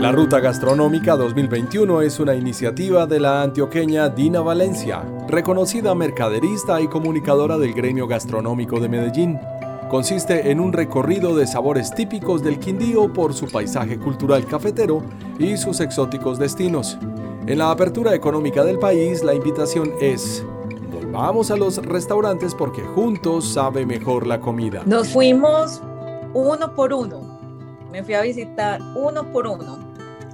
La Ruta Gastronómica 2021 es una iniciativa de la antioqueña Dina Valencia, reconocida mercaderista y comunicadora del gremio gastronómico de Medellín. Consiste en un recorrido de sabores típicos del Quindío por su paisaje cultural cafetero y sus exóticos destinos. En la apertura económica del país, la invitación es volvamos a los restaurantes porque juntos sabe mejor la comida. Nos fuimos uno por uno. Me fui a visitar uno por uno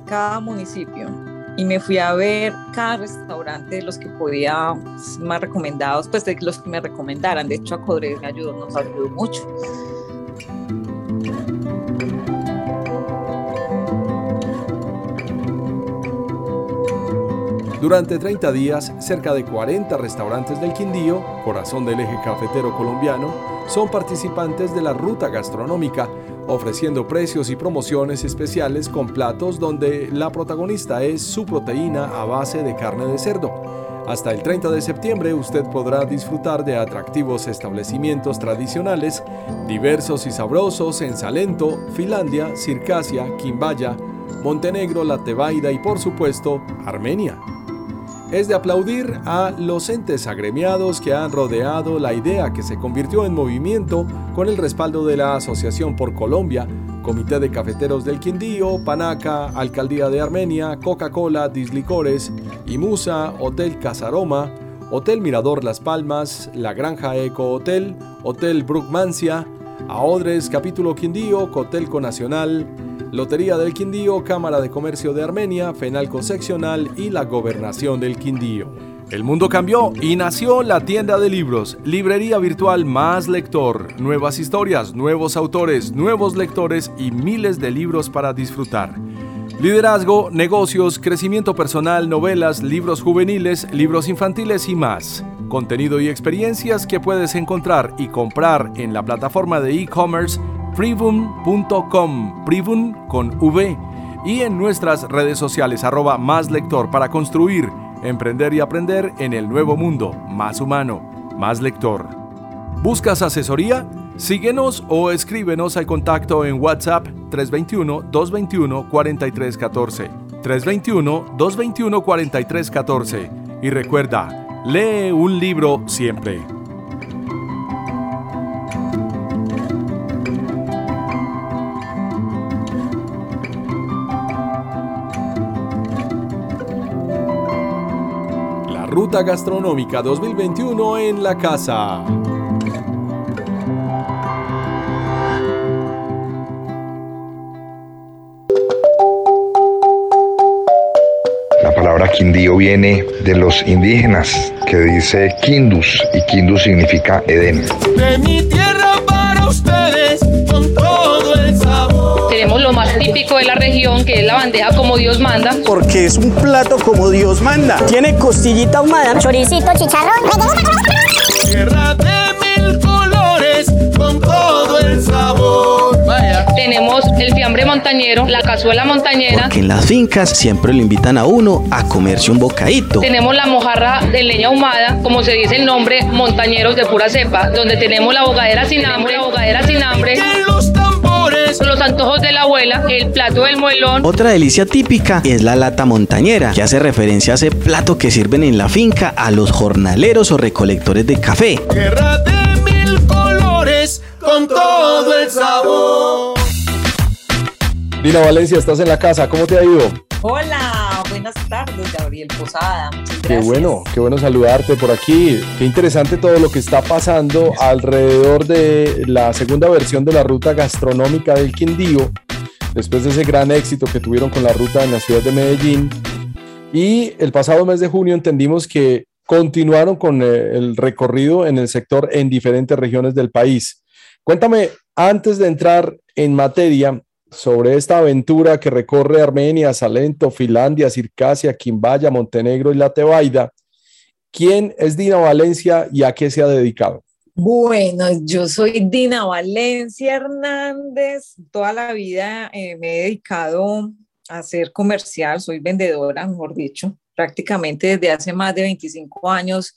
cada municipio y me fui a ver cada restaurante de los que podía más recomendados, pues de los que me recomendaran. De hecho, a Codres me ayudó, nos ayudó mucho. Durante 30 días, cerca de 40 restaurantes del Quindío, corazón del eje cafetero colombiano, son participantes de la ruta gastronómica, ofreciendo precios y promociones especiales con platos donde la protagonista es su proteína a base de carne de cerdo. Hasta el 30 de septiembre usted podrá disfrutar de atractivos establecimientos tradicionales, diversos y sabrosos en Salento, Finlandia, Circasia, Quimbaya, Montenegro, La Tebaida y por supuesto Armenia. Es de aplaudir a los entes agremiados que han rodeado la idea que se convirtió en movimiento con el respaldo de la Asociación por Colombia, Comité de Cafeteros del Quindío, Panaca, Alcaldía de Armenia, Coca-Cola, Dislicores, Imusa, Hotel Casaroma, Hotel Mirador Las Palmas, La Granja Eco Hotel, Hotel Brookmancia, Aodres Capítulo Quindío, Cotelco Nacional, Lotería del Quindío, Cámara de Comercio de Armenia, Fenalco Seccional y la Gobernación del Quindío. El mundo cambió y nació la tienda de libros, librería virtual más lector, nuevas historias, nuevos autores, nuevos lectores y miles de libros para disfrutar. Liderazgo, negocios, crecimiento personal, novelas, libros juveniles, libros infantiles y más. Contenido y experiencias que puedes encontrar y comprar en la plataforma de e-commerce privum.com, privum con V, y en nuestras redes sociales arroba más lector para construir, emprender y aprender en el nuevo mundo, más humano, más lector. ¿Buscas asesoría? Síguenos o escríbenos al contacto en WhatsApp 321-221-4314. 321-221-4314. Y recuerda, lee un libro siempre. Ruta Gastronómica 2021 en la casa. La palabra Quindío viene de los indígenas, que dice Quindus, y Quindus significa Edén. De mi tierra para ustedes, Tenemos lo más típico de la región, que es la bandeja como Dios manda. Porque es un plato como Dios manda. Tiene costillita ahumada, choricito, chicharrón. Tierra de mil colores, con todo el sabor. Vaya. Tenemos el fiambre montañero, la cazuela montañera. Porque en las fincas siempre lo invitan a uno a comerse un bocadito. Tenemos la mojarra de leña ahumada, como se dice el nombre, montañeros de pura cepa, donde tenemos la bogadera sin hambre, la bogadera sin hambre. Los antojos de la abuela, el plato del muelón. Otra delicia típica es la lata montañera, que hace referencia a ese plato que sirven en la finca a los jornaleros o recolectores de café. tierra de mil colores, con todo el sabor. Dina Valencia, estás en la casa, ¿cómo te ha ido? Hola, buenas tardes. Gabriel Posada. Qué bueno, qué bueno saludarte por aquí. Qué interesante todo lo que está pasando alrededor de la segunda versión de la ruta gastronómica del Quindío, después de ese gran éxito que tuvieron con la ruta en la ciudad de Medellín. Y el pasado mes de junio entendimos que continuaron con eh, el recorrido en el sector en diferentes regiones del país. Cuéntame, antes de entrar en materia sobre esta aventura que recorre Armenia, Salento, Finlandia, Circasia, Quimbaya, Montenegro y La Tebaida, ¿quién es Dina Valencia y a qué se ha dedicado? Bueno, yo soy Dina Valencia Hernández. Toda la vida eh, me he dedicado a ser comercial, soy vendedora, mejor dicho prácticamente desde hace más de 25 años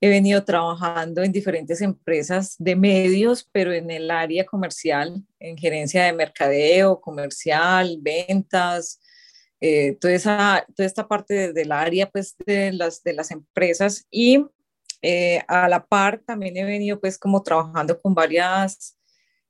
he venido trabajando en diferentes empresas de medios, pero en el área comercial, en gerencia de mercadeo, comercial, ventas, eh, toda, esa, toda esta parte del área pues, de, las, de las empresas y eh, a la par también he venido pues como trabajando con varias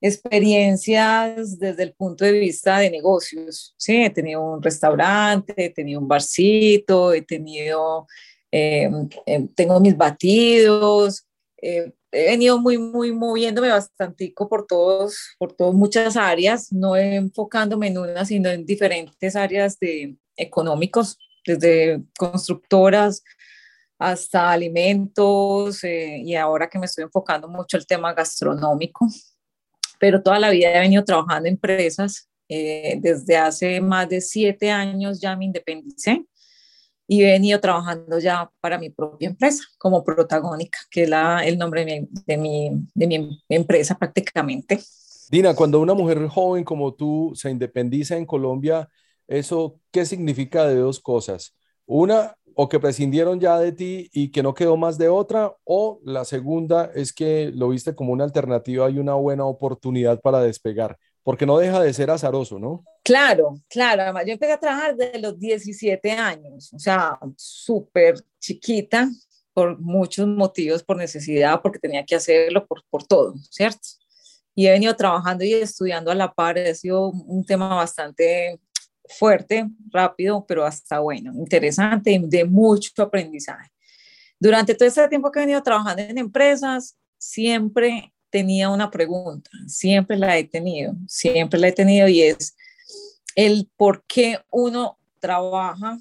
experiencias desde el punto de vista de negocios. Sí, he tenido un restaurante, he tenido un barcito, he tenido, em, em, tengo mis batidos, eh, he venido muy, muy moviéndome bastante por todos, por todas muchas áreas, no enfocándome en una, sino en diferentes áreas de económicos, desde constructoras hasta alimentos, eh, y ahora que me estoy enfocando mucho el tema gastronómico, pero toda la vida he venido trabajando en empresas. Eh, desde hace más de siete años ya me independicé y he venido trabajando ya para mi propia empresa como protagónica, que es la, el nombre de mi, de, mi, de mi empresa prácticamente. Dina, cuando una mujer joven como tú se independiza en Colombia, ¿eso qué significa de dos cosas? Una, o que prescindieron ya de ti y que no quedó más de otra, o la segunda es que lo viste como una alternativa y una buena oportunidad para despegar, porque no deja de ser azaroso, ¿no? Claro, claro. yo empecé a trabajar desde los 17 años, o sea, súper chiquita, por muchos motivos, por necesidad, porque tenía que hacerlo, por, por todo, ¿cierto? Y he venido trabajando y estudiando a la par, ha sido un tema bastante fuerte, rápido, pero hasta bueno, interesante de mucho aprendizaje. Durante todo este tiempo que he venido trabajando en empresas, siempre tenía una pregunta, siempre la he tenido, siempre la he tenido y es el por qué uno trabaja,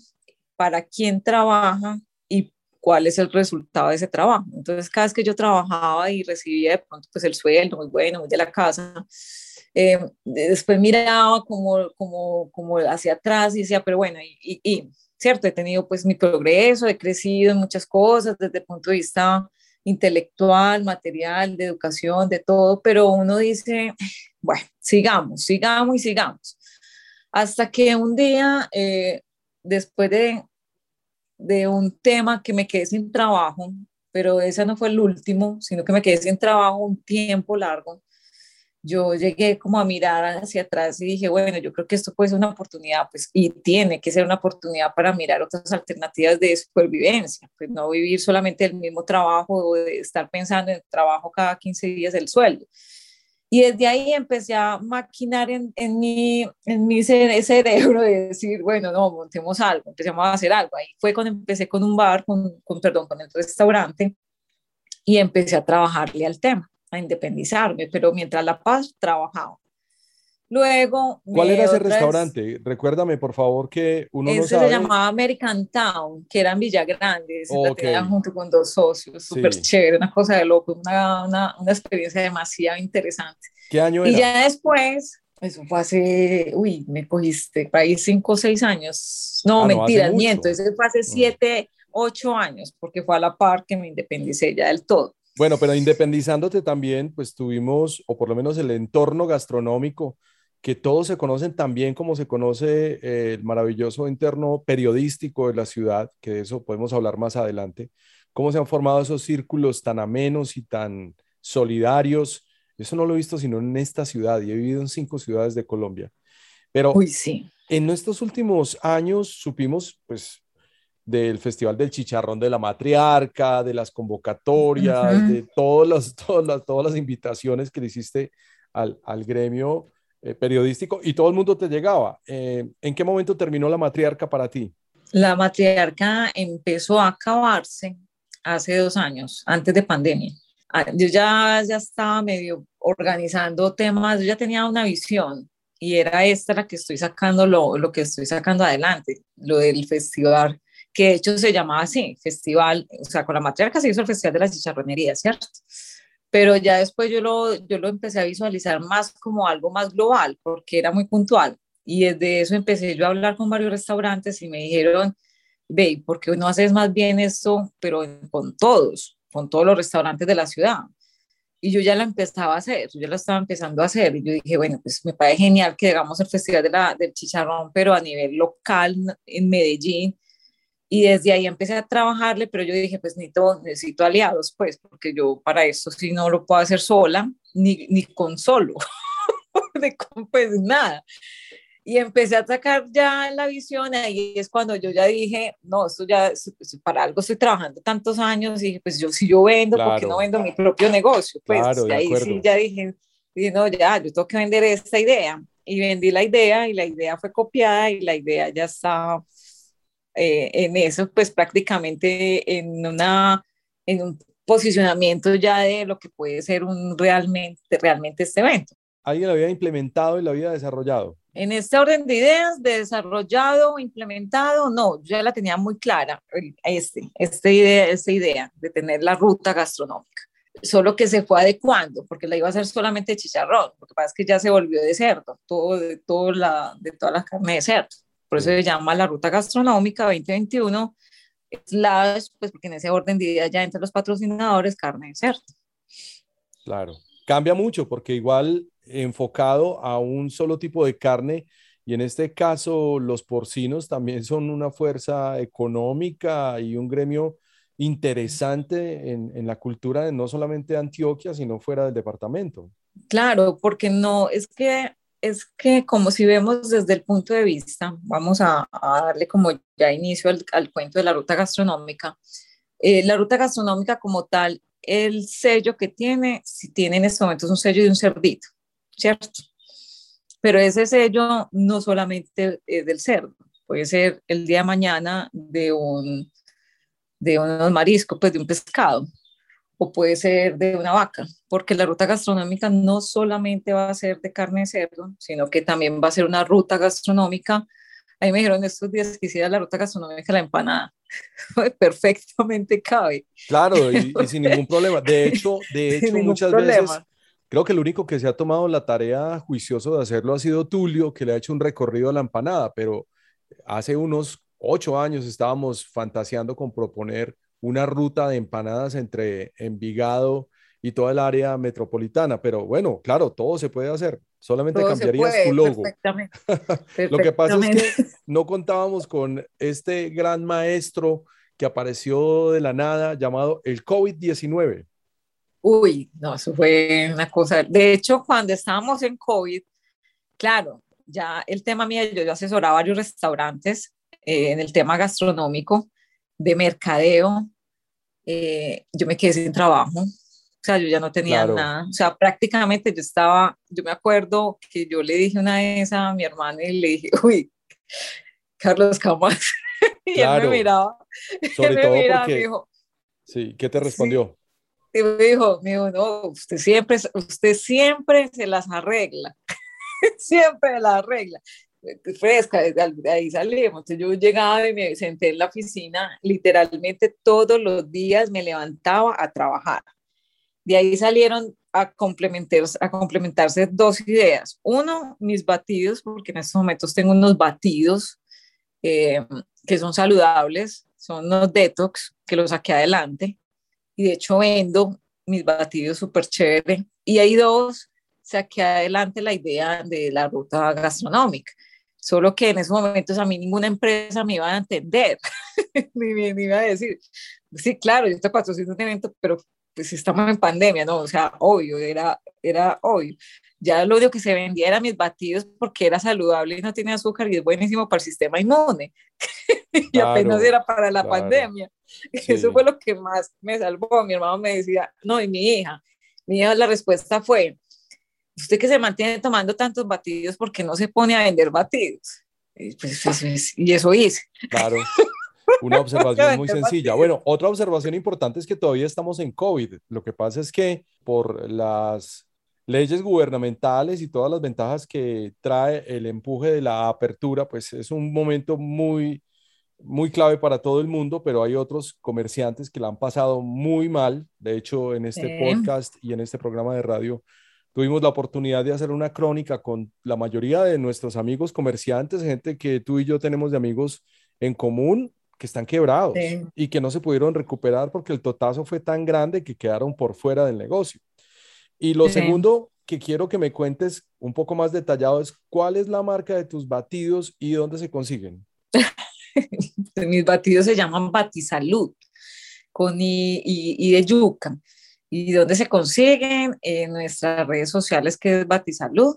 para quién trabaja y cuál es el resultado de ese trabajo. Entonces, cada vez que yo trabajaba y recibía de pronto pues el sueldo muy bueno, muy de la casa, eh, después miraba como, como, como hacia atrás y decía, pero bueno, y, y, cierto, he tenido pues mi progreso, he crecido en muchas cosas desde el punto de vista intelectual, material, de educación, de todo, pero uno dice, bueno, sigamos, sigamos y sigamos. Hasta que un día, eh, después de, de un tema que me quedé sin trabajo, pero ese no fue el último, sino que me quedé sin trabajo un tiempo largo, yo llegué como a mirar hacia atrás y dije, bueno, yo creo que esto puede ser una oportunidad, pues, y tiene que ser una oportunidad para mirar otras alternativas de supervivencia, pues no vivir solamente el mismo trabajo o de estar pensando en el trabajo cada 15 días el sueldo. Y desde ahí empecé a maquinar en, en, mi, en mi cerebro de decir, bueno, no, montemos algo, empecemos a hacer algo. Ahí fue cuando empecé con un bar, con, con perdón, con el restaurante y empecé a trabajarle al tema a independizarme, pero mientras La Paz trabajaba. Luego. ¿Cuál era ese restaurante? Recuérdame, por favor, que uno ese no sabe. se llamaba American Town, que era en Villa Grande. Okay. junto con dos socios, súper chévere, una cosa de loco, una, una, una, experiencia demasiado interesante. ¿Qué año era? Y ya después, eso fue hace, uy, me cogiste, para ahí cinco o seis años. No, ah, mentira, no, miento, fue hace mm. siete, ocho años, porque fue a la par que me independicé ya del todo. Bueno, pero independizándote también, pues tuvimos, o por lo menos el entorno gastronómico, que todos se conocen también como se conoce eh, el maravilloso interno periodístico de la ciudad, que de eso podemos hablar más adelante, cómo se han formado esos círculos tan amenos y tan solidarios. Eso no lo he visto sino en esta ciudad y he vivido en cinco ciudades de Colombia. Pero Uy, sí. en estos últimos años supimos, pues, del Festival del Chicharrón de la Matriarca, de las convocatorias, de todas las, todas, las, todas las invitaciones que le hiciste al, al gremio eh, periodístico y todo el mundo te llegaba. Eh, ¿En qué momento terminó la Matriarca para ti? La matriarca empezó a acabarse hace dos años, antes de pandemia. Ah, yo ya, ya estaba medio organizando temas, yo ya tenía una visión y era esta la que estoy sacando, lo, lo que estoy sacando adelante, lo del festival, que de hecho se llamaba así, festival, o sea, con la matriarca se hizo el Festival de la Chicharronería, ¿cierto? Pero ya después yo lo, yo lo empecé a visualizar más como algo más global, porque era muy puntual. Y desde eso empecé yo a hablar con varios restaurantes y me dijeron, ve, ¿por qué no haces más bien esto, pero con todos, con todos los restaurantes de la ciudad? Y yo ya la empezaba a hacer, yo la estaba empezando a hacer. Y yo dije, bueno, pues me parece genial que hagamos el Festival de la, del Chicharrón, pero a nivel local en Medellín. Y desde ahí empecé a trabajarle, pero yo dije, pues necesito, necesito aliados, pues, porque yo para eso sí no lo puedo hacer sola, ni, ni con solo, de, pues nada. Y empecé a sacar ya la visión, ahí es cuando yo ya dije, no, esto ya, para algo estoy trabajando tantos años, y dije, pues yo si yo vendo, ¿por qué no vendo mi propio negocio? Pues claro, ahí sí ya dije, dije, no, ya, yo tengo que vender esta idea, y vendí la idea, y la idea fue copiada, y la idea ya está eh, en eso, pues prácticamente en una, en un posicionamiento ya de lo que puede ser un realmente, realmente este evento. ¿Alguien lo había implementado y lo había desarrollado? En este orden de ideas, de desarrollado, implementado, no, yo ya la tenía muy clara, este, esta idea, esta idea de tener la ruta gastronómica. Solo que se fue adecuando, porque la iba a hacer solamente chicharrón, lo que pasa es que ya se volvió de cerdo, todo, de, todo la, de toda la carne de cerdo. Por eso se llama la ruta gastronómica 2021, slash, pues porque en ese orden de ideas ya entre los patrocinadores, carne de cerdo. Claro, cambia mucho porque igual enfocado a un solo tipo de carne y en este caso los porcinos también son una fuerza económica y un gremio interesante en, la cultura de no solamente Antioquia, sino fuera del departamento. Claro, porque no, es que, es que como si vemos desde el punto de vista, vamos a, darle como ya inicio al, cuento de la ruta gastronómica. Eh, la ruta gastronómica como tal, el sello que tiene, si tiene en este momento es un sello de un cerdito. ¿cierto? Pero ese sello no solamente es del cerdo, puede ser el día de mañana de un de unos mariscos, pues de un pescado, o puede ser de una vaca, porque la ruta gastronómica no solamente va a ser de carne de cerdo, sino que también va a ser una ruta gastronómica. Ahí me dijeron estos días que hiciera la ruta gastronómica la empanada. Perfectamente cabe. Claro, y, sin ningún problema. De hecho, de hecho muchas veces Creo que el único que se ha tomado la tarea juicioso de hacerlo ha sido Tulio, que le ha hecho un recorrido a la empanada, pero hace unos ocho años estábamos fantaseando con proponer una ruta de empanadas entre Envigado y toda el área metropolitana, pero bueno, claro, todo se puede hacer, solamente cambiarías tu logo. Lo que pasa es que no contábamos con este gran maestro que apareció de la nada llamado el COVID-19. Uy, no, eso fue una cosa. De hecho, cuando estábamos en COVID, claro, ya el tema mío, yo, yo asesoraba varios restaurantes eh, en el tema gastronómico, de mercadeo, eh, yo me quedé sin trabajo. Sea, yo ya no tenía nada. O sea, prácticamente yo estaba, yo me acuerdo que yo le dije una vez a mi hermano y le dije, uy, Carlos Camas. y él me miraba. Sobre todo porque... dijo, sí, ¿qué te respondió? Y me dijo, me dijo, no, usted siempre, usted siempre se las arregla, siempre las arregla. Fresca, de ahí salimos. Yo llegaba y me senté en la oficina, literalmente todos los días me levantaba a trabajar. De ahí salieron a complementarse, a complementarse dos ideas. Uno, mis batidos, porque en estos momentos tengo unos batidos eh, que son saludables, son unos detox que los saqué adelante y de hecho vendo mis batidos súper chévere. Y hay dos, saqué adelante la idea de la ruta gastronómica. Solo que en esos momentos a mí ninguna empresa me iba a entender, ni, me iba a decir, sí, claro, yo te patrocino un evento, pero pues estamos en pandemia, ¿no? O sea, obvio, era, era obvio. Ya lo único que se vendía era mis batidos porque era saludable y no tenía azúcar y es buenísimo para el sistema inmune. y apenas era para la pandemia. Eso fue lo que más me salvó. Mi hermano me decía, no, y mi hija. Mi hija, la respuesta fue, usted que se mantiene tomando tantos batidos, ¿por qué no se pone a vender batidos? Y, pues, pues, pues, y eso hice. Claro. Una observación muy sencilla. Bueno, otra observación importante es que todavía estamos en COVID. Lo que pasa es que por las leyes gubernamentales y todas las ventajas que trae el empuje de la apertura, pues es un momento muy, muy clave para todo el mundo, pero hay otros comerciantes que la han pasado muy mal. De hecho, en este Sí. podcast y en este programa de radio tuvimos la oportunidad de hacer una crónica con la mayoría de nuestros amigos comerciantes, gente que tú y yo tenemos de amigos en común que están quebrados Sí. y que no se pudieron recuperar porque el totazo fue tan grande que quedaron por fuera del negocio. Y lo Sí. segundo que quiero que me cuentes un poco más detallado es cuál es la marca de tus batidos y dónde se consiguen. Mis batidos se llaman Batisalud, con I, y, y de yuca. ¿Y dónde se consiguen? En nuestras redes sociales, que es Batisalud,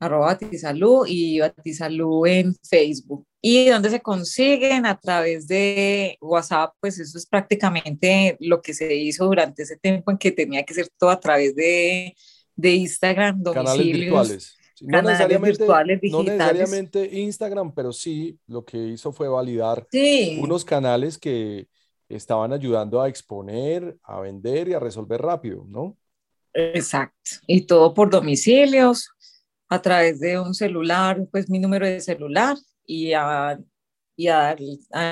arroba Batisalud y Batisalud en Facebook. ¿Y dónde se consiguen? A través de WhatsApp, pues eso es prácticamente lo que se hizo durante ese tiempo en que tenía que ser todo a través de, de Instagram, Canales domicilios. virtuales. No canales necesariamente, virtuales, no digitales. necesariamente Instagram, pero sí lo que hizo fue validar Sí. unos canales que estaban ayudando a exponer, a vender y a resolver rápido, ¿no? Exacto. Y todo por domicilios, a través de un celular, pues mi número de celular y a, y a,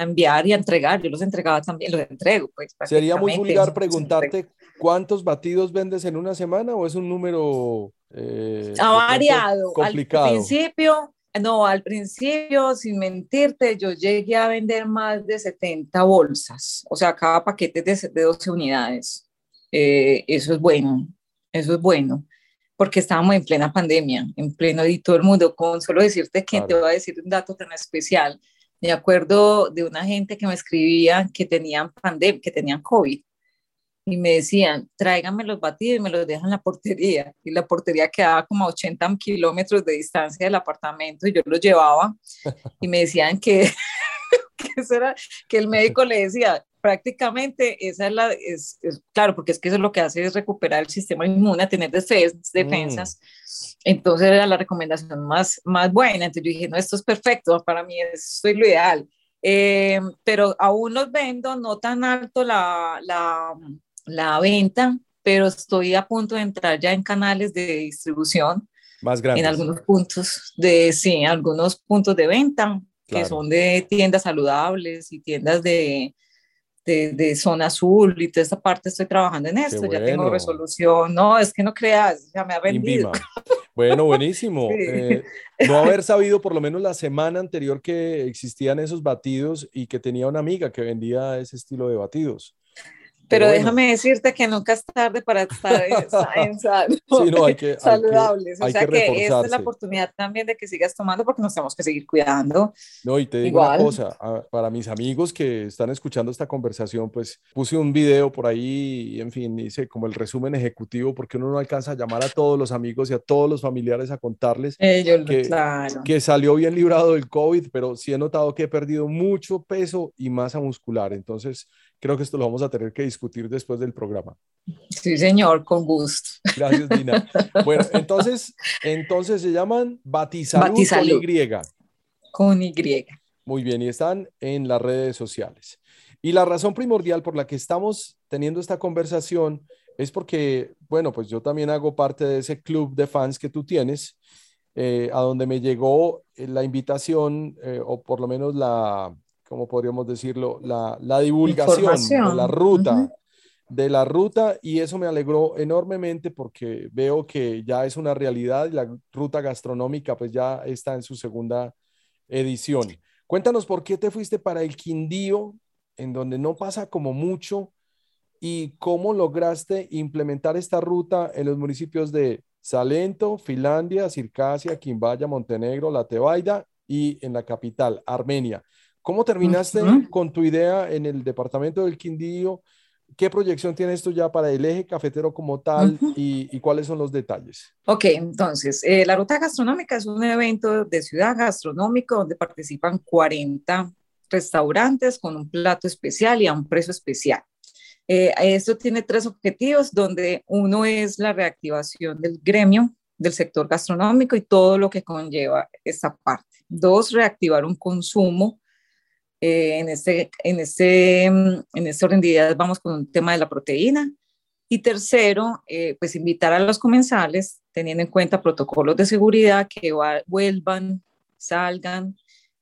enviar y a entregar. Yo los entregaba también, los entrego, pues. Sería muy vulgar preguntarte cuántos batidos vendes en una semana o es un número eh, Ha pronto variado. complicado. Al principio, no, al principio, sin mentirte, yo llegué a vender más de 70 bolsas, o sea, cada paquete de, de 12 unidades. Eh, eso es bueno, eso es bueno, porque estábamos en plena pandemia, en pleno y todo el mundo, con solo decirte que te voy a decir un dato tan especial. Me acuerdo de una gente que me escribía que tenían pandemia, que tenían COVID y me decían, tráiganme los batidos y me los dejan en la portería. Y la portería quedaba como a 80 kilómetros de distancia del apartamento y yo los llevaba y me decían que, que, eso era, que el médico le decía, prácticamente esa es la, es, es- claro, porque es que eso lo que hace es recuperar el sistema inmune, tener defensas, defensas. Entonces era la recomendación más, más buena. Entonces yo dije, no, esto es perfecto, para mí esto es lo ideal. Eh, pero aún los vendo, no tan alto la, la, la venta, pero estoy a punto de entrar ya en canales de distribución, Más grandes. en algunos puntos de, sí, algunos puntos de venta, que Claro. son de tiendas saludables y tiendas de, de, de zona azul y toda esta parte estoy trabajando en esto, ya tengo bueno. resolución, no, es que no creas, ya me ha vendido. Bueno, buenísimo. Sí. Eh, no haber sabido por lo menos la semana anterior que existían esos batidos y que tenía una amiga que vendía ese estilo de batidos. Pero bueno. déjame decirte que nunca es tarde para estar en, Sí, no, hay que- hay que- saludables. hay o sea que que, esta es la oportunidad también de que sigas tomando porque nos tenemos que seguir cuidando. No, y te digo una Igual. cosa, a- para mis amigos que están escuchando esta conversación, pues puse un video por ahí, y en fin, hice como el resumen ejecutivo, porque uno no alcanza a llamar a todos los amigos y a todos los familiares a contarles Eh, yo lo- Que- claro. que salió bien librado del COVID, pero sí he notado que he perdido mucho peso y masa muscular. Entonces, creo que esto lo vamos a tener que discutir después del programa. Sí, señor, con gusto. Gracias, Dina. Bueno, entonces, entonces se llaman Batisalud, Batisalud. con Y. Con Y. Muy bien, y están en las redes sociales. Y la razón primordial por la que estamos teniendo esta conversación es porque, bueno, pues yo también hago parte de ese club de fans que tú tienes, eh, a donde me llegó la invitación, eh, o por lo menos la, ¿cómo podríamos decirlo? La, la divulgación de la ruta. Ujú. de la ruta y eso me alegró enormemente porque veo que ya es una realidad y la ruta gastronómica pues ya está en su segunda edición. Cuéntanos por qué te fuiste para el Quindío, en donde no pasa como mucho, y cómo lograste implementar esta ruta en los municipios de Salento, Finlandia, Circasia, Quimbaya, Montenegro, La Tebaida y en la capital, Armenia. ¿Cómo terminaste Ujú. con tu idea en el departamento del Quindío? ¿Qué proyección tienes tú ya para el eje cafetero como tal Ujú. y, y cuáles son los detalles? Ok, entonces, eh, la ruta gastronómica es un evento de ciudad gastronómico donde participan 40 restaurantes con un plato especial y a un precio especial. Eh, esto tiene tres objetivos, donde uno es la reactivación del gremio del sector gastronómico y todo lo que conlleva esta parte. Dos, reactivar un consumo. Eh, en, este, en, este, en este orden de ideas vamos con un tema de la proteína. Y tercero, eh, pues invitar a los comensales, teniendo en cuenta protocolos de seguridad, que vuelvan, salgan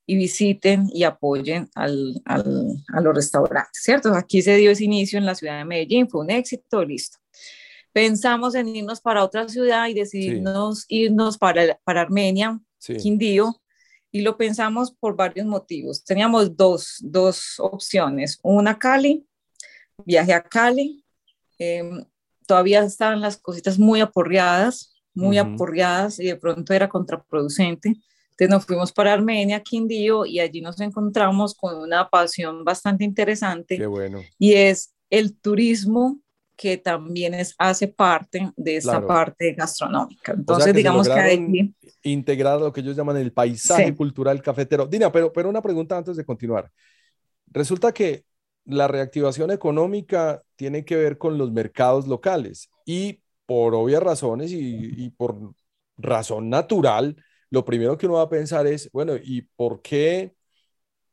y visiten y apoyen al, al, a los restaurantes, ¿cierto? Aquí se dio ese inicio en la ciudad de Medellín, fue un éxito, listo pensamos en irnos para otra ciudad y decidimos irnos para, para Armenia, Quindío, y lo pensamos por varios motivos. Teníamos dos, dos opciones, una Cali, viaje a Cali, em, todavía estaban las cositas muy aporreadas, muy aporreadas y de pronto era contraproducente. Entonces nos fuimos para Armenia, Quindío, y allí nos encontramos con una pasión bastante interesante. Qué bueno. Y es el turismo que también es, hace parte de esta parte gastronómica. Entonces, digamos que hay... Integrar lo que ellos llaman el paisaje cultural cafetero. Dina, pero, pero una pregunta antes de continuar. Resulta que la reactivación económica tiene que ver con los mercados locales y por obvias razones y, y por razón natural, lo primero que uno va a pensar es, bueno, ¿y por qué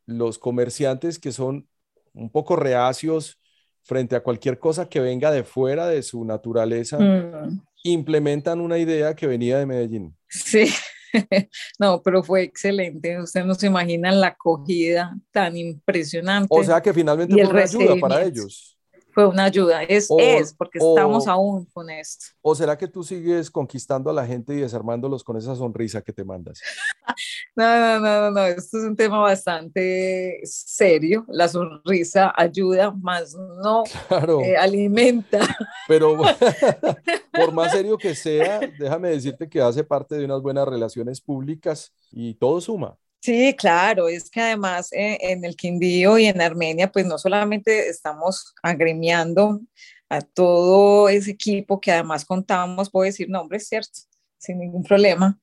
los comerciantes que son un poco reacios frente a cualquier cosa que venga de fuera de su naturaleza, mm. implementan una idea que venía de Medellín. Sí, no, pero fue excelente. Usted no se imagina la acogida tan impresionante. O sea que finalmente fue una ayuda para ellos fue una ayuda, es, es porque estamos aún con esto. ¿O será que tú sigues conquistando a la gente y desarmándolos con esa sonrisa que te mandas? no, no, no, no, esto es un tema bastante serio, la sonrisa ayuda, más no eh, alimenta. Pero por más serio que sea, déjame decirte que hace parte de unas buenas relaciones públicas y todo suma. Sí, claro, es que además eh, en el Quindío y en Armenia, pues no solamente estamos agremiando a todo ese equipo que además contamos, puedo decir nombres, ¿cierto? Sin ningún problema.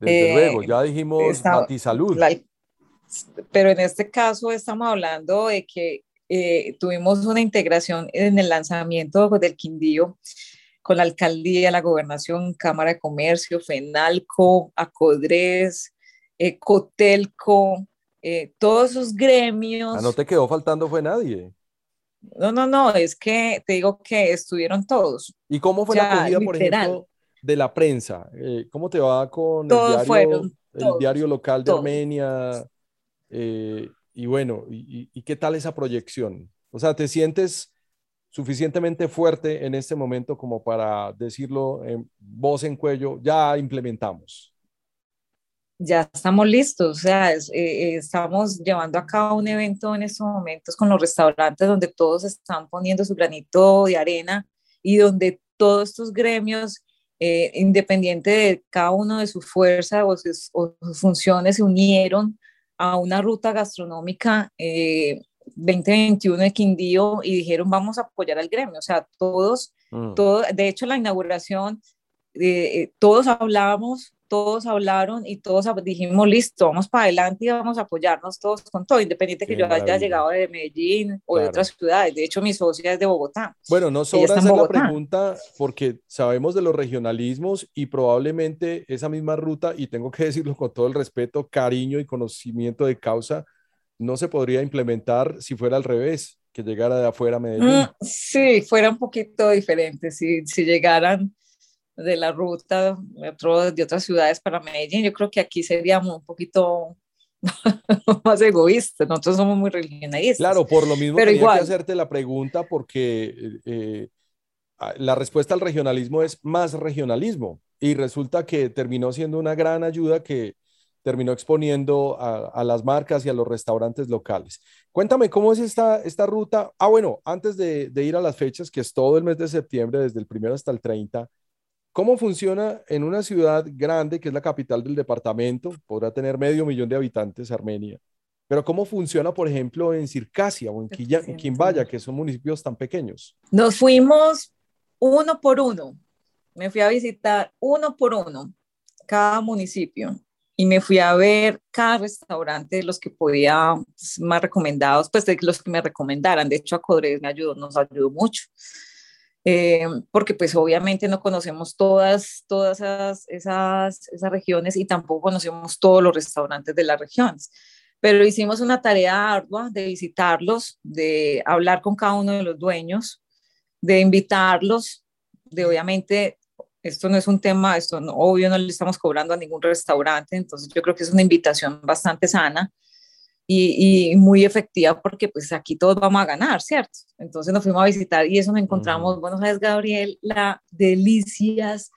Desde luego, ya dijimos Matisalud. pero en este caso estamos hablando de que eh, tuvimos una integración en el lanzamiento del Quindío con la alcaldía, la gobernación, Cámara de Comercio, FENALCO, ACODRES, eh, Cotelco, eh, todos esos gremios. Ah, no te quedó faltando fue nadie. No, no, no, es que te digo que estuvieron todos. ¿Y cómo fue la acogida, por ejemplo, de la prensa? Eh, ¿Cómo te va con el diario, el diario local de Armenia? y bueno, y, qué tal esa proyección? O sea, ¿te sientes suficientemente fuerte en este momento como para decirlo en voz en cuello, ya implementamos? Ya estamos listos, o sea, eh, eh, estamos llevando a cabo un evento en estos momentos con los restaurantes donde todos están poniendo su granito de arena y donde todos estos gremios, eh, independiente de cada uno de sus fuerzas o sus, funciones, se unieron a una ruta gastronómica 2021 de Quindío y dijeron vamos a apoyar al gremio, o sea, todos, mm. todo, de hecho la inauguración, todos hablábamos todos hablaron y todos dijimos, listo, vamos para adelante y vamos a apoyarnos todos con todo, independiente que yo haya llegado de Medellín o de otras ciudades. De hecho, mi socia es de Bogotá. Bueno, no sobra hacer la pregunta porque sabemos de los regionalismos y probablemente esa misma ruta, y tengo que decirlo con todo el respeto, cariño y conocimiento de causa, no se podría implementar si fuera al revés, que llegara de afuera a Medellín. Mm, sí, fuera un poquito diferente, si, si llegaran de la ruta de otras ciudades para Medellín. Yo creo que aquí seríamos un poquito más egoístas. Nosotros somos muy regionalistas. Claro, por lo mismo Pero igual. que hacerte la pregunta porque eh, la respuesta al regionalismo es más regionalismo y resulta que terminó siendo una gran ayuda que terminó exponiendo a, las marcas y a los restaurantes locales. Cuéntame, ¿cómo es esta, esta ruta? Ah, bueno, antes de, de ir a las fechas, que es todo el mes de septiembre, desde el primero hasta el 30, ¿Cómo funciona en una ciudad grande que es la capital del departamento? Podrá tener medio millón de habitantes Armenia. Pero ¿cómo funciona, por ejemplo, en Circasia o en, Quimbaya, que son municipios tan pequeños? Nos fuimos uno por uno. Me fui a visitar uno por uno cada municipio y me fui a ver cada restaurante de los que podía más recomendados, pues de los que me recomendaran. De hecho, a Codres me ayudó, nos ayudó mucho. Eh, porque pues obviamente no conocemos todas, todas esas, esas, esas regiones y tampoco conocemos todos los restaurantes de las regiones. Pero hicimos una tarea ardua de visitarlos, de hablar con cada uno de los dueños, de invitarlos, de obviamente, esto no es un tema, esto no, obvio no le estamos cobrando a ningún restaurante, entonces yo creo que es una invitación bastante sana y, y muy efectiva porque pues aquí todos vamos a ganar, ¿cierto? Entonces nos fuimos a visitar y eso nos encontramos, bueno, sabes, Gabriel, la delicias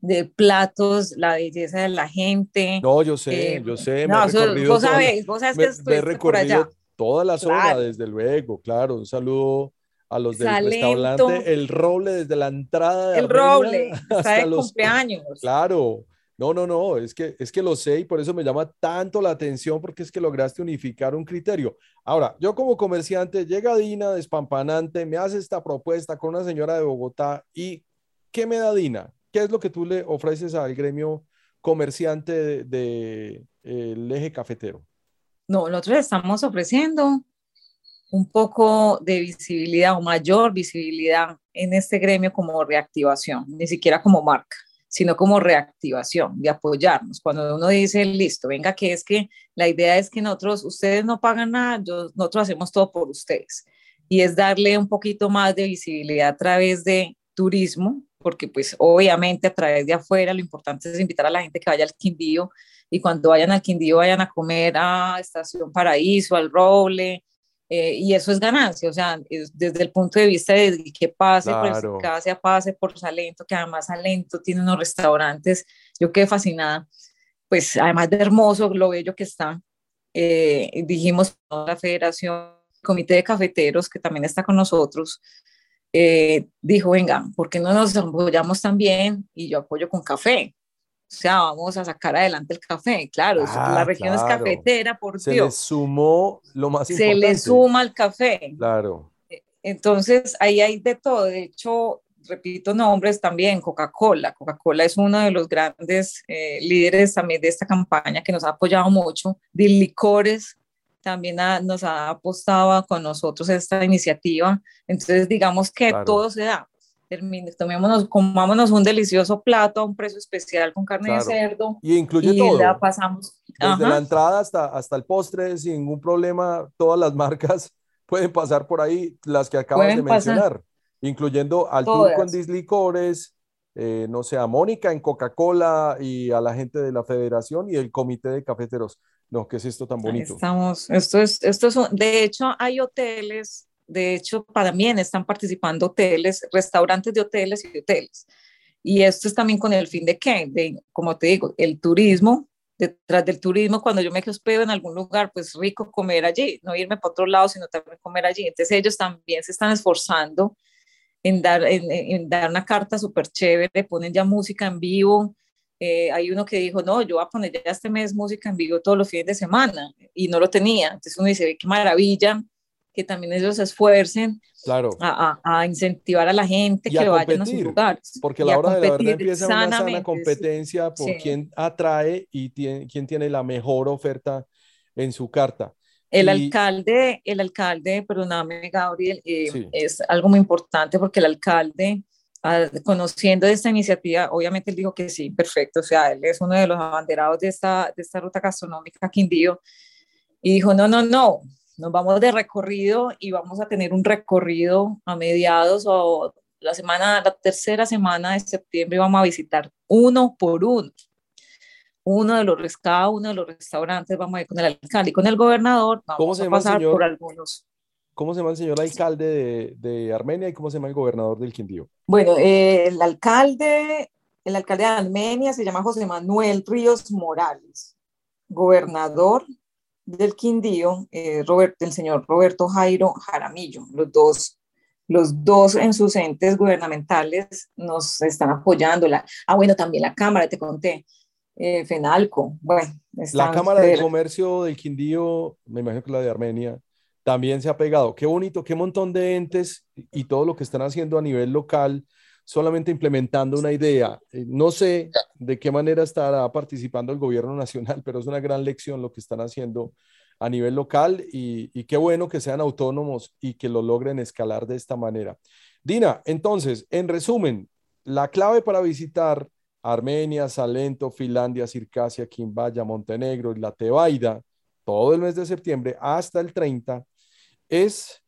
de platos, la belleza de la gente. No, yo sé, eh, yo sé. No, vos sabés, vos sabés que estuviste por allá. toda la zona, desde luego, claro. Un saludo a los del restaurante El Roble desde la entrada de El Roble, hasta los cumpleaños. Claro. No, no, no, es que, es que lo sé y por eso me llama tanto la atención porque es que lograste unificar un criterio. Ahora, yo como comerciante, llega Dina despampanante, me hace esta propuesta con una señora de Bogotá y ¿qué me da Dina? ¿Qué es lo que tú le ofreces al gremio comerciante del de, eje cafetero? No, nosotros estamos ofreciendo un poco de visibilidad o mayor visibilidad en este gremio como reactivación, ni siquiera como marca, sino como reactivación, de apoyarnos. Cuando uno dice, listo, venga, que es que la idea es que nosotros, ustedes no pagan nada, nosotros hacemos todo por ustedes. Y es darle un poquito más de visibilidad a través de turismo, porque pues obviamente a través de afuera lo importante es invitar a la gente que vaya al Quindío y cuando vayan al Quindío vayan a comer a Estación Paraíso, al Roble, eh, y eso es ganancia, o sea, desde el punto de vista de que pase por Casa, pase por Salento, que además Salento tiene unos restaurantes, yo quedé fascinada, pues además de hermoso, lo bello que está, eh, dijimos la Federación, Comité de Cafeteros, que también está con nosotros, eh, dijo, venga, ¿por qué no nos apoyamos también? Y yo apoyo con café. O sea, vamos a sacar adelante el café. Claro, la ah, región es cafetera, por Se Dios. Se le sumó lo más importante. Se le suma el café. Claro. Eh, entonces, ahí hay de todo. De hecho, repito nombres también, Coca-Cola. Coca-Cola es uno de los grandes eh, líderes también de esta campaña que nos ha apoyado mucho. De licores, también nos ha apostado con nosotros esta iniciativa. Entonces, digamos que todo se da. Tomémonos, comámonos un delicioso plato a un precio especial con carne de cerdo. Y incluye todo. La pasamos. Desde la entrada hasta, hasta el postre, sin ningún problema, todas las marcas pueden pasar por ahí, las que acabas de mencionar, incluyendo al turco en Dislicores, eh, no sé, a Mónica en Coca-Cola y a la gente de la federación y el comité de cafeteros. No, ¿qué es esto tan bonito? estamos, esto es, esto es, de hecho hay hoteles, de hecho también están participando hoteles, restaurantes de hoteles y hoteles. Y esto es también con el fin de qué, de, como te digo, el turismo, detrás del turismo, cuando yo me hospedo en algún lugar, pues rico comer allí, no irme para otro lado, sino también comer allí. Entonces ellos también se están esforzando en dar, en, en dar una carta súper chévere, ponen ya música en vivo, eh, hay uno que dijo, no, yo voy a poner ya este mes música en vivo todos los fines de semana y no lo tenía. Entonces uno dice, qué maravilla que también ellos se esfuercen claro. a, a, incentivar a la gente que vayan a sus lugares. Porque a la hora de la verdad empieza una sana competencia por quién atrae y quién tiene la mejor oferta en su carta. El alcalde, el alcalde, perdóname Gabriel, eh, es algo muy importante porque el alcalde conociendo esta iniciativa, obviamente él dijo que sí, perfecto, o sea, él es uno de los abanderados de esta, de esta ruta gastronómica Quindío, y dijo, no, no, no, nos vamos de recorrido y vamos a tener un recorrido a mediados o la semana, la tercera semana de septiembre vamos a visitar uno por uno. Uno de los, cada uno de los restaurantes vamos a ir con el alcalde y con el gobernador, vamos a pasar por algunos. ¿Cómo se llama el señor alcalde de, Armenia y cómo se llama el gobernador del Quindío? Bueno, eh, el alcalde, el alcalde de Armenia se llama José Manuel Ríos Morales, gobernador del Quindío, eh, el señor Roberto Jairo Jaramillo. Los dos, los dos en sus entes gubernamentales nos están apoyando. La, ah, bueno, también la Cámara, te conté. Eh, FENALCO, bueno. La Cámara de Comercio del Quindío, me imagino que la de Armenia, también se ha pegado. Qué bonito, qué montón de entes y todo lo que están haciendo a nivel local, solamente implementando una idea. Eh, no sé de qué manera estará participando el gobierno nacional, pero es una gran lección lo que están haciendo a nivel local y, qué bueno que sean autónomos y que lo logren escalar de esta manera. Dina, entonces, en resumen, la clave para visitar Armenia, Salento, Finlandia, Circasia, Quimbaya, Montenegro y la Tebaida, todo el mes de septiembre hasta el 30, es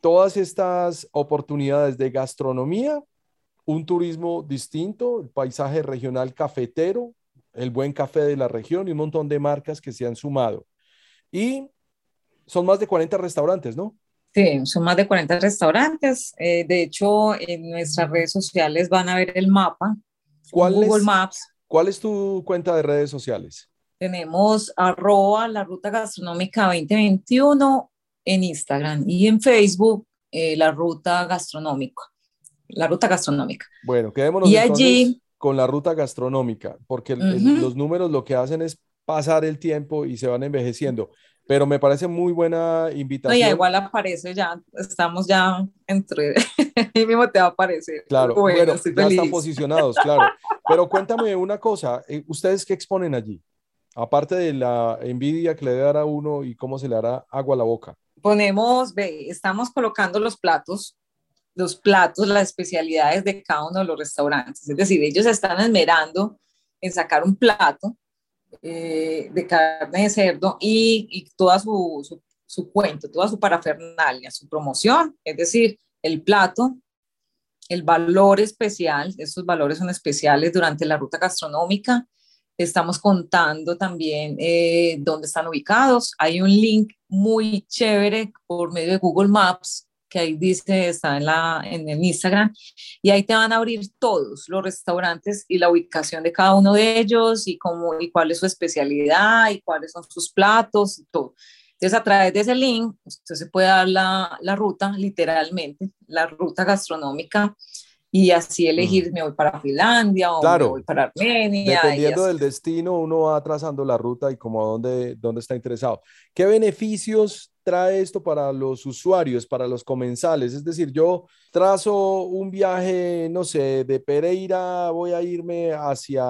todas estas oportunidades de gastronomía, un turismo distinto, el paisaje regional cafetero, el buen café de la región y un montón de marcas que se han sumado. Y son más de 40 restaurantes, ¿no? Sí, son más de 40 restaurantes. Eh, de hecho, en nuestras redes sociales van a ver el mapa. ¿Cuál Google es, Maps. ¿Cuál es tu cuenta de redes sociales? Tenemos arroba la ruta gastronómica 2021 en Instagram y en Facebook eh, la ruta gastronómica. La ruta gastronómica. Bueno, quedémonos Y entonces allí- con la ruta gastronómica, porque el- los números lo que hacen es pasar el tiempo y se van envejeciendo. Pero me parece muy buena No, invitación. ya igual aparece ya, estamos ya entre, y mismo te va a aparecer. Claro, bueno, estoy ya están posicionados, claro. Pero cuéntame una cosa, eh, ¿ustedes qué exponen allí? Aparte de la envidia que le debe dar a uno y cómo se le hará agua a la boca. Ponemos, ve, estamos colocando los platos, los platos, las especialidades de cada uno de los restaurantes. Es decir, ellos están esmerando en sacar un plato eh, de carne de cerdo y, y toda su, su, cuento, toda su parafernalia, su promoción, es decir, el plato, el valor especial, estos valores son especiales durante la ruta gastronómica. Estamos contando también eh, dónde están ubicados. Hay un link muy chévere por medio de Google Maps que ahí dice, está en, la, en el Instagram, y ahí te van a abrir todos los restaurantes y la ubicación de cada uno de ellos y, cómo, y cuál es su especialidad y cuáles son sus platos y todo. Entonces, a través de ese link, usted se puede dar la, la ruta, literalmente, la ruta gastronómica, y así elegir, me voy para Finlandia o Claro. me voy para Armenia. Dependiendo del destino, uno va trazando la ruta y como a dónde, dónde está interesado. ¿Qué beneficios trae esto para los usuarios, para los comensales? Es decir, yo trazo un viaje, no sé, de Pereira, voy a irme hacia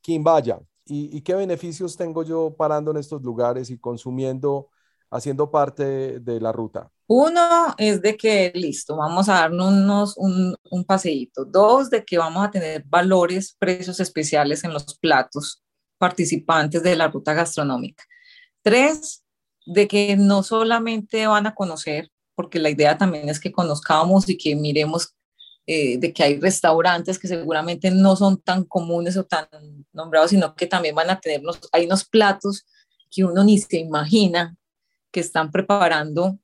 Quimbaya. ¿Y, y qué beneficios tengo yo parando en estos lugares y consumiendo, haciendo parte de la ruta? Uno es de que, listo, vamos a darnos un, un paseíto. Dos, de que vamos a tener valores, precios especiales en los platos participantes de la ruta gastronómica. Tres, de que no solamente van a conocer, porque la idea también es que conozcamos y que miremos eh, de que hay restaurantes que seguramente no son tan comunes o tan nombrados, sino que también van a tener unos, hay unos platos que uno ni se imagina que están preparando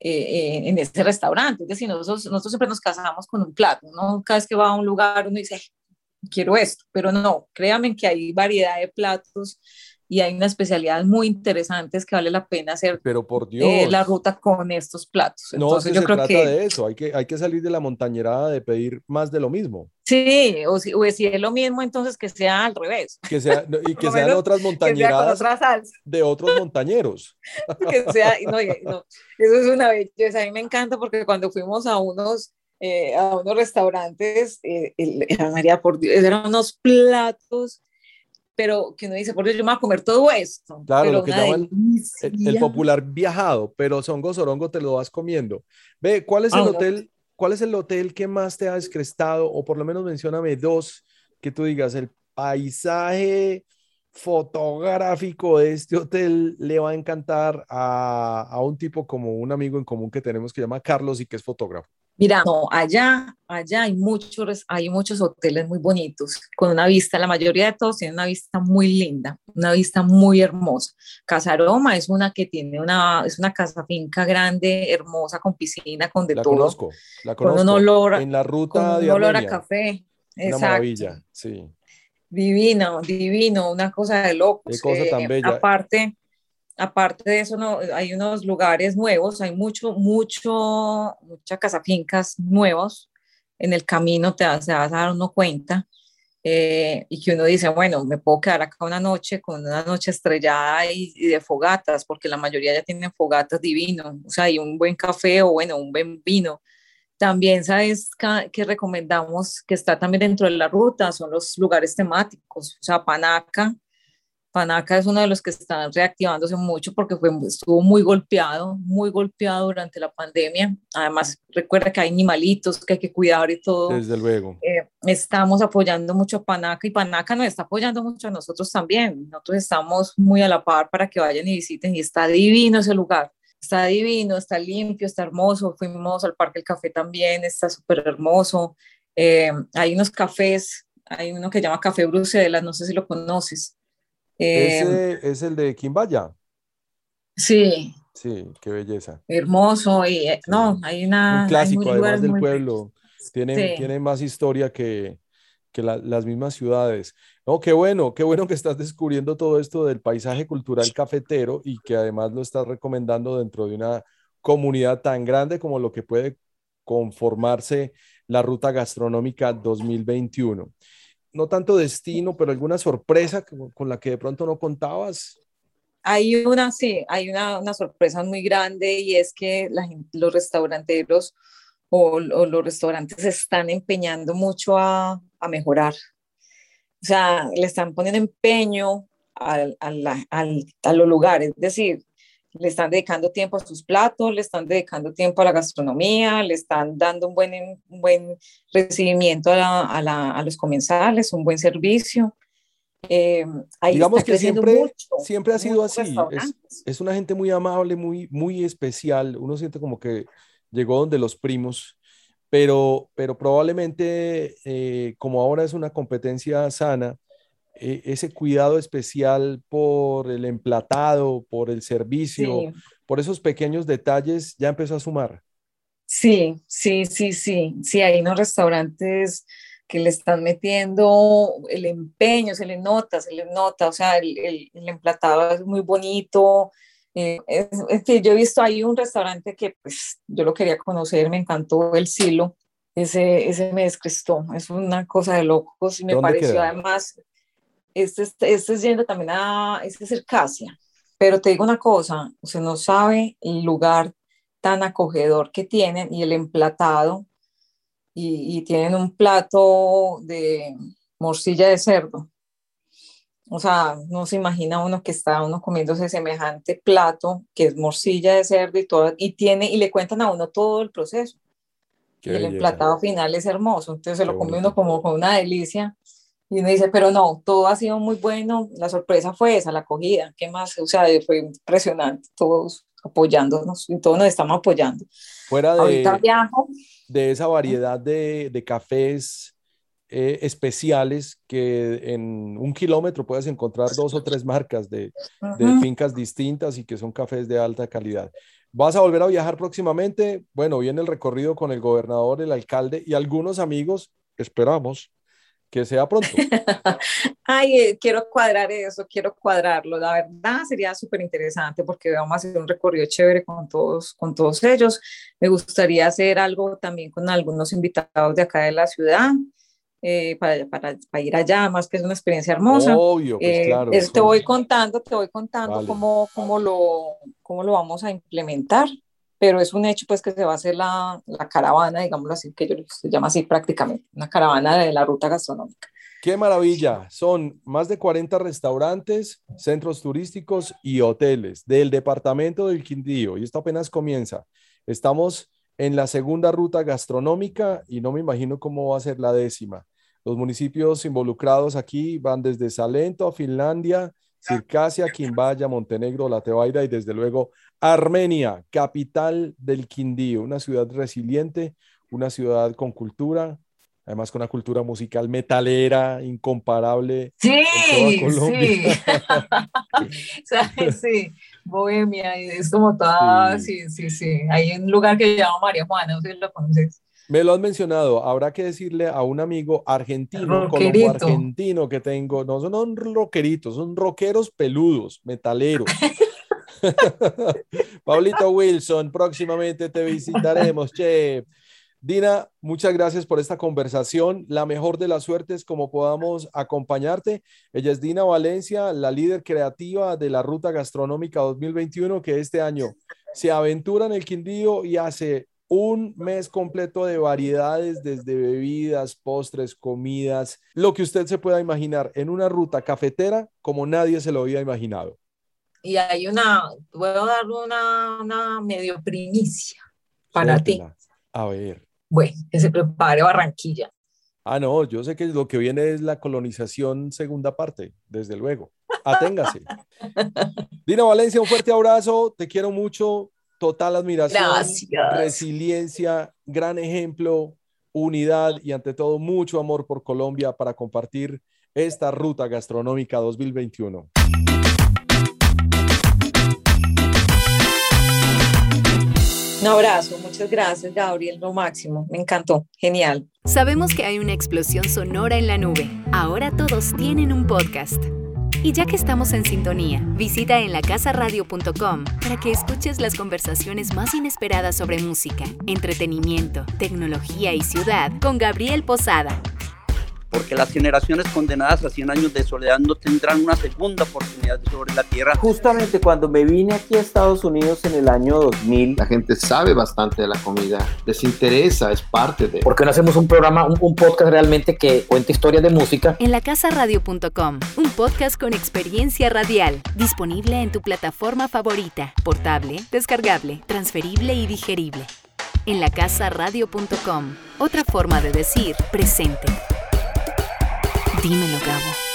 eh, eh, en este restaurante. Es decir, nosotros, nosotros siempre nos casamos con un plato, ¿no? Cada vez que va a un lugar uno dice, quiero esto, pero no, créanme que hay variedad de platos y hay unas especialidades muy interesantes que vale la pena hacer Pero por Dios. eh, la ruta con estos platos. No, Entonces yo se creo trata que de eso, hay que, hay que salir de la montañerada de pedir más de lo mismo, sí, o si, o si es lo mismo, entonces que sea al revés. que sea, no, y que sean menos otras Que sea montañeradas salsa. de otros montañeros. que sea, no, no, eso es una belleza, a mí me encanta porque cuando fuimos a unos, eh, a unos restaurantes, eh, el- María, por Dios, eran unos platos, pero que uno dice, por Dios, yo me voy a comer todo esto, Claro, pero lo que llaman. El, el popular viajado, pero songo sorongo te lo vas comiendo. Ve, ¿cuál es el hotel? ¿Cuál es el hotel que más te ha descrestado? O por lo menos mencióname dos que tú digas, el paisaje fotográfico de este hotel le va a encantar a, a un tipo como un amigo en común que tenemos que llama Carlos y que es fotógrafo. Mira, no, allá, allá hay muchos, hay muchos hoteles muy bonitos, con una vista, la mayoría de todos tienen una vista muy linda, una vista muy hermosa. Casa Aroma es una que tiene una, es una casa finca grande, hermosa, con piscina, con de La todo. conozco, la Con un conozco. olor en la Con ruta un de olor a café. Una Exacto. maravilla, sí. Divino, divino, una cosa de locos. Qué cosa tan bella. Aparte, aparte de eso, hay unos lugares nuevos, hay mucho, mucho, muchas casafincas nuevos. En el camino te te vas a dar uno cuenta. eh, y que uno dice, bueno, me puedo quedar acá una noche con una noche estrellada y, y de fogatas, porque la mayoría ya tienen fogatas divino, o sea, hay un buen café o bueno, un buen vino. También, ¿sabes que recomendamos que está también dentro de la ruta? Son los lugares temáticos, o sea, Panaca. Panaca es uno de los que están reactivándose mucho porque fue, estuvo muy golpeado, muy golpeado durante la pandemia. Además, recuerda que hay animalitos que hay que cuidar y todo. Desde luego. Eh, estamos apoyando mucho a Panaca y Panaca nos está apoyando mucho a nosotros también. Nosotros estamos muy a la par para que vayan y visiten y está divino ese lugar. Está divino, está limpio, está hermoso. Fuimos al Parque del Café también, está súper hermoso. Eh, hay unos cafés, hay uno que llama Café Bruselas, no sé si lo conoces ese em, es el de Quimbaya. Sí. Sí, qué belleza. Hermoso y eh, no, hay una... Un clásico además del pueblo. Tiene, tiene más historia que, que las mismas ciudades. No, qué bueno, qué bueno que estás descubriendo todo esto del paisaje cultural cafetero y que además lo estás recomendando dentro de una comunidad tan grande como lo que puede conformarse la Ruta Gastronómica 2021 no tanto destino, pero alguna sorpresa con la que de pronto no contabas? Hay una, sí, hay una, una sorpresa muy grande y es que la los restauranteros o, los restaurantes se están empeñando mucho a, a, mejorar. O sea, le están poniendo empeño a, a los lugares. Es decir, le están dedicando tiempo a sus platos, le están dedicando tiempo a la gastronomía, le están dando un buen, un buen recibimiento a, la, a, los comensales, un buen servicio. Eh, Digamos que siempre, siempre ha sido así. Es, es, una gente muy amable, muy, muy especial. Uno siente como que llegó donde los primos, pero, pero probablemente eh, como ahora es una competencia sana, e, ese cuidado especial por el emplatado, por el servicio, por esos pequeños detalles, ya empezó a sumar. Sí, sí, sí, sí. Sí, hay unos restaurantes que le están metiendo el empeño, se le nota, se le nota, o sea, el, el, emplatado es muy bonito. Eh, es, yo he visto ahí un restaurante que pues yo lo quería conocer, me encantó el silo, ese, ese me descrestó, es una cosa de locos y me pareció además este, este, es yendo también a, este es Circasia, pero te digo una cosa, usted no sabe el lugar tan acogedor que tienen y el emplatado, y, tienen un plato de morcilla de cerdo. O sea, no se imagina uno que está uno comiéndose semejante plato que es morcilla de cerdo y todo, y tiene, y le cuentan a uno todo el proceso. y el emplatado final es hermoso, entonces se lo come uno como con una delicia. Y uno dice, pero no, todo ha sido muy bueno, la sorpresa fue esa, la acogida, ¿qué más? O sea, fue impresionante, todos apoyándonos y todos nos estamos apoyando. Fuera de, de esa variedad de, de cafés eh, especiales que en un kilómetro puedes encontrar dos o tres marcas de, de fincas distintas y que son cafés de alta calidad. ¿Vas a volver a viajar próximamente? Bueno, viene el recorrido con el gobernador, el alcalde y algunos amigos, esperamos, que sea pronto. Ay, eh, quiero cuadrar eso, quiero cuadrarlo. La verdad sería súper interesante porque vamos a hacer un recorrido chévere con todos, con todos ellos. Me gustaría hacer algo también con algunos invitados de acá de la ciudad. Eh, para, para, para, ir allá, más que es una experiencia hermosa. Obvio, pues eh, claro. te voy contando, te voy contando cómo, cómo, lo, cómo lo vamos a implementar pero es un hecho pues que se va a hacer la, la caravana, digámoslo así, que yo se llama así prácticamente, una caravana de la ruta gastronómica. Qué maravilla, son más de 40 restaurantes, centros turísticos y hoteles del departamento del Quindío y esto apenas comienza. Estamos en la segunda ruta gastronómica y no me imagino cómo va a ser la décima. Los municipios involucrados aquí van desde Salento a Finlandia, Circasia, Quimbaya, Montenegro, La Tebaida y desde luego Armenia, capital del Quindío, una ciudad resiliente, una ciudad con cultura, además con una cultura musical metalera incomparable. Sí, sí. sí, Bohemia, es como toda, sí. sí, sí, Hay un lugar que se llama María Juana, no sé si lo conoces. Me lo has mencionado, habrá que decirle a un amigo argentino, colombo argentino que tengo, no son rockeritos, son rockeros peludos, metaleros. Paulito Wilson, próximamente te visitaremos, che. Dina, muchas gracias por esta conversación. La mejor de las suertes como podamos acompañarte. Ella es Dina Valencia, la líder creativa de la Ruta Gastronómica 2021 que este año se aventura en el Quindío y hace un mes completo de variedades, desde bebidas, postres, comidas, lo que usted se pueda imaginar en una ruta cafetera como nadie se lo había imaginado. Y hay una, voy a dar una, una medio primicia para ti. A ver. Bueno, que se prepare Barranquilla. Ah, no, yo sé que lo que viene es la colonización segunda parte, desde luego. Aténgase. Dina Valencia, un fuerte abrazo, te quiero mucho, total admiración, resiliencia, gran ejemplo, unidad y ante todo mucho amor por Colombia para compartir esta ruta gastronómica 2021. Un abrazo, muchas gracias Gabriel, lo máximo, me encantó, genial. Sabemos que hay una explosión sonora en la nube. Ahora todos tienen un podcast. Y ya que estamos en sintonía, visita en lacasaradio.com para que escuches las conversaciones más inesperadas sobre música, entretenimiento, tecnología y ciudad con Gabriel Posada porque las generaciones condenadas a 100 años de soledad no tendrán una segunda oportunidad sobre la tierra. Justamente cuando me vine aquí a Estados Unidos en el año 2000, la gente sabe bastante de la comida, les interesa, es parte de... ¿Por qué no hacemos un programa, un, podcast realmente que cuente historias de música? En lacasaradio.com, un podcast con experiencia radial, disponible en tu plataforma favorita, portable, descargable, transferible y digerible. En lacasaradio.com, otra forma de decir presente. Dímelo, Gabo.